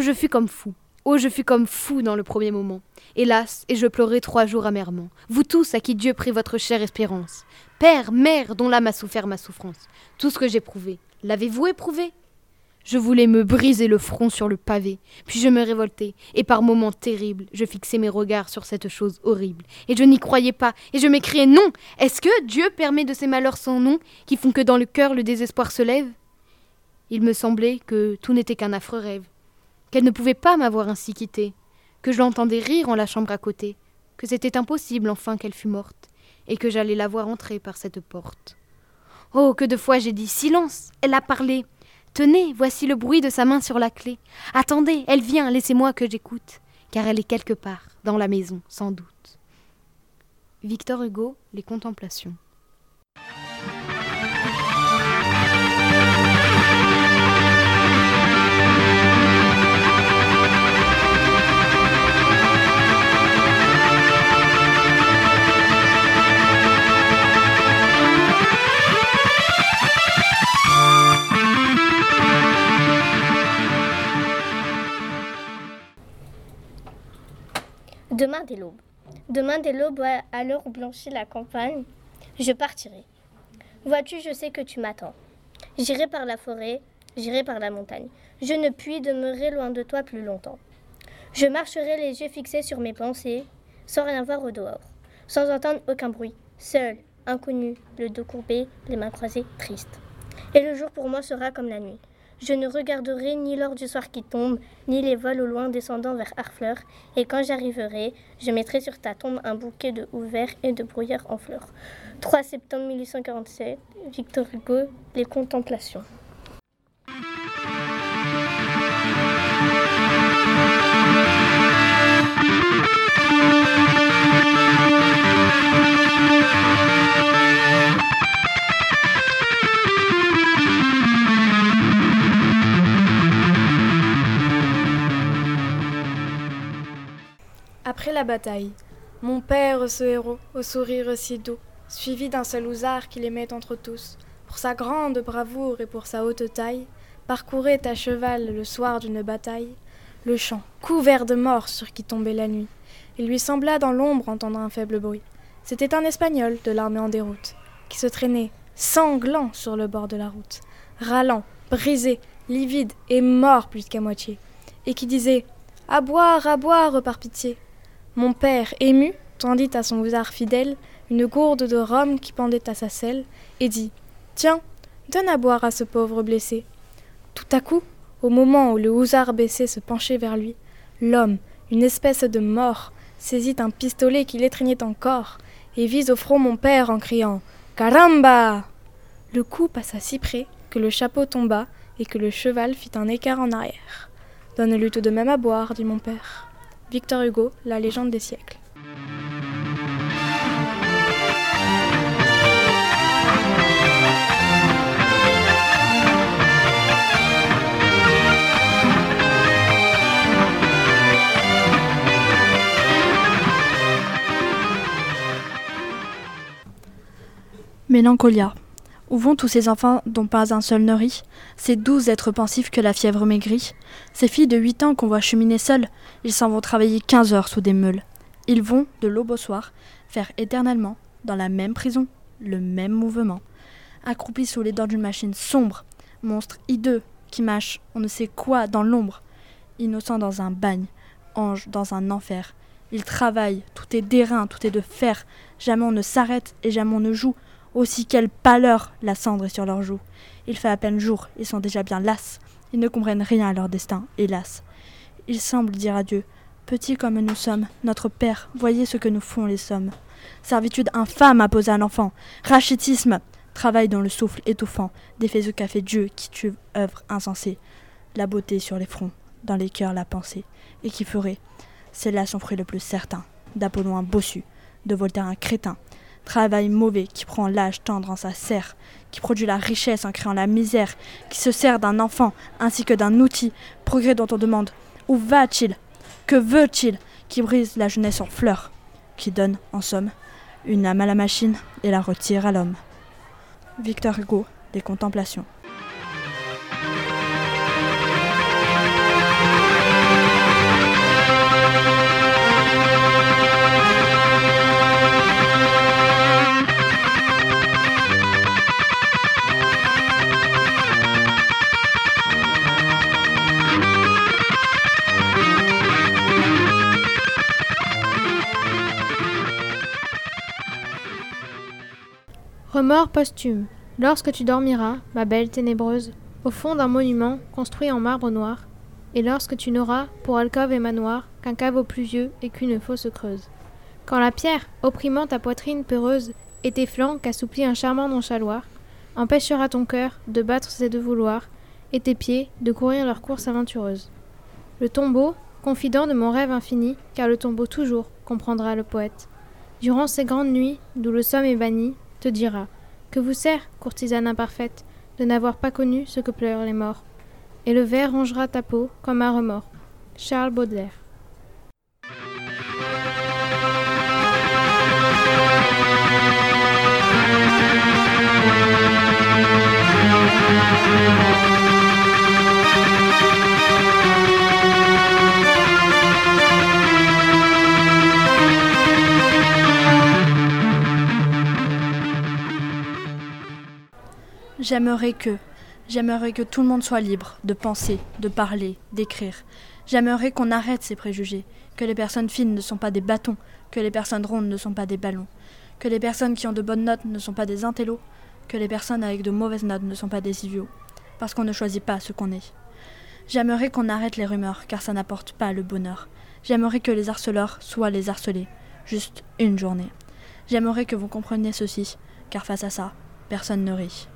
Oh, je fus comme fou. Oh, je fus comme fou dans le premier moment. Hélas, et je pleurai trois jours amèrement. Vous tous à qui Dieu prit votre chère espérance. Père, mère, dont l'âme a souffert ma souffrance. Tout ce que j'éprouvais, l'avez-vous éprouvé? Je voulais me briser le front sur le pavé, puis je me révoltai, et par moments terribles, je fixai mes regards sur cette chose horrible. Et je n'y croyais pas, et je m'écriai non Est-ce que Dieu permet de ces malheurs sans nom, qui font que dans le cœur le désespoir se lève? Il me semblait que tout n'était qu'un affreux rêve qu'elle ne pouvait pas m'avoir ainsi quitté, que je l'entendais rire en la chambre à côté, que c'était impossible enfin qu'elle fût morte, et que j'allais la voir entrer par cette porte. Oh, que de fois j'ai dit Silence, elle a parlé. Tenez, voici le bruit de sa main sur la clé. Attendez, elle vient, laissez-moi que j'écoute, car elle est quelque part, dans la maison, sans doute. Victor Hugo, Les Contemplations. L'aube. Demain dès l'aube, à l'heure où blanchit la campagne, je partirai. Vois-tu, je sais que tu m'attends. J'irai par la forêt, j'irai par la montagne. Je ne puis demeurer loin de toi plus longtemps. Je marcherai les yeux fixés sur mes pensées, sans rien voir au dehors, sans entendre aucun bruit, seul, inconnu, le dos courbé, les mains croisées, triste. Et le jour pour moi sera comme la nuit. Je ne regarderai ni l'or du soir qui tombe, ni les vols au loin descendant vers Harfleur, et quand j'arriverai, je mettrai sur ta tombe un bouquet de houverts et de brouillard en fleurs. 3 septembre 1847, Victor Hugo, Les Contemplations. Bataille, mon père, ce héros, au sourire si doux, suivi d'un seul ousard qu'il aimait entre tous, pour sa grande bravoure et pour sa haute taille, parcourait à cheval le soir d'une bataille le champ couvert de morts sur qui tombait la nuit. Il lui sembla dans l'ombre entendre un faible bruit. C'était un Espagnol de l'armée en déroute, qui se traînait, sanglant sur le bord de la route, râlant, brisé, livide et mort plus qu'à moitié, et qui disait À boire, à boire, par pitié. Mon père, ému, tendit à son hussard fidèle une gourde de rhum qui pendait à sa selle, et dit Tiens, donne à boire à ce pauvre blessé. Tout à coup, au moment où le hussard baissé se penchait vers lui, l'homme, une espèce de mort, saisit un pistolet qu'il étreignait encore, et vise au front mon père en criant Caramba Le coup passa si près que le chapeau tomba et que le cheval fit un écart en arrière. Donne-lui tout de même à boire, dit mon père. Victor Hugo, La légende des siècles. Mélancolia. Où vont tous ces enfants dont pas un seul ne rit? Ces douze êtres pensifs que la fièvre maigrit Ces filles de huit ans qu'on voit cheminer seules Ils s'en vont travailler quinze heures sous des meules. Ils vont, de l'aube au soir, faire éternellement, dans la même prison, le même mouvement. Accroupis sous les dents d'une machine sombre, monstre hideux qui mâche on ne sait quoi dans l'ombre. Innocent dans un bagne, ange dans un enfer. Ils travaillent, tout est d'airain, tout est de fer. Jamais on ne s'arrête et jamais on ne joue. Aussi quelle pâleur la cendre est sur leurs joues. Il fait à peine jour, ils sont déjà bien lasses. Ils ne comprennent rien à leur destin, hélas. Ils semblent dire à Dieu Petit comme nous sommes, notre Père, voyez ce que nous font les sommes. Servitude infâme poser à l'enfant, rachitisme, travail dans le souffle étouffant, défait qu'a fait Dieu qui tue œuvre insensée. La beauté sur les fronts, dans les cœurs la pensée, et qui ferait, c'est là son fruit le plus certain, d'Apollon un bossu, de Voltaire un crétin, Travail mauvais qui prend l'âge tendre en sa serre, qui produit la richesse en créant la misère, qui se sert d'un enfant ainsi que d'un outil, progrès dont on demande où va-t-il? Que veut-il? Qui brise la jeunesse en fleurs, qui donne, en somme, une âme à la machine et la retire à l'homme. Victor Hugo, des Contemplations. Remords posthume. Lorsque tu dormiras, ma belle ténébreuse, au fond d'un monument construit en marbre noir, et lorsque tu n'auras, pour alcôve et manoir, qu'un caveau pluvieux et qu'une fosse creuse. Quand la pierre, opprimant ta poitrine peureuse, et tes flancs qu'assouplit un charmant nonchaloir, empêchera ton cœur de battre ses deux vouloirs, et tes pieds de courir leur course aventureuse. Le tombeau, confident de mon rêve infini, car le tombeau toujours, comprendra le poète, durant ces grandes nuits d'où le somme est banni, te dira Que vous sert, courtisane imparfaite, de n'avoir pas connu ce que pleurent les morts Et le verre rongera ta peau comme un remords. Charles Baudelaire. J'aimerais que, j'aimerais que tout le monde soit libre de penser, de parler, d'écrire. J'aimerais qu'on arrête ces préjugés, que les personnes fines ne sont pas des bâtons, que les personnes rondes ne sont pas des ballons, que les personnes qui ont de bonnes notes ne sont pas des intellos, que les personnes avec de mauvaises notes ne sont pas des idiots, parce qu'on ne choisit pas ce qu'on est. J'aimerais qu'on arrête les rumeurs, car ça n'apporte pas le bonheur. J'aimerais que les harceleurs soient les harcelés, juste une journée. J'aimerais que vous compreniez ceci, car face à ça, personne ne rit.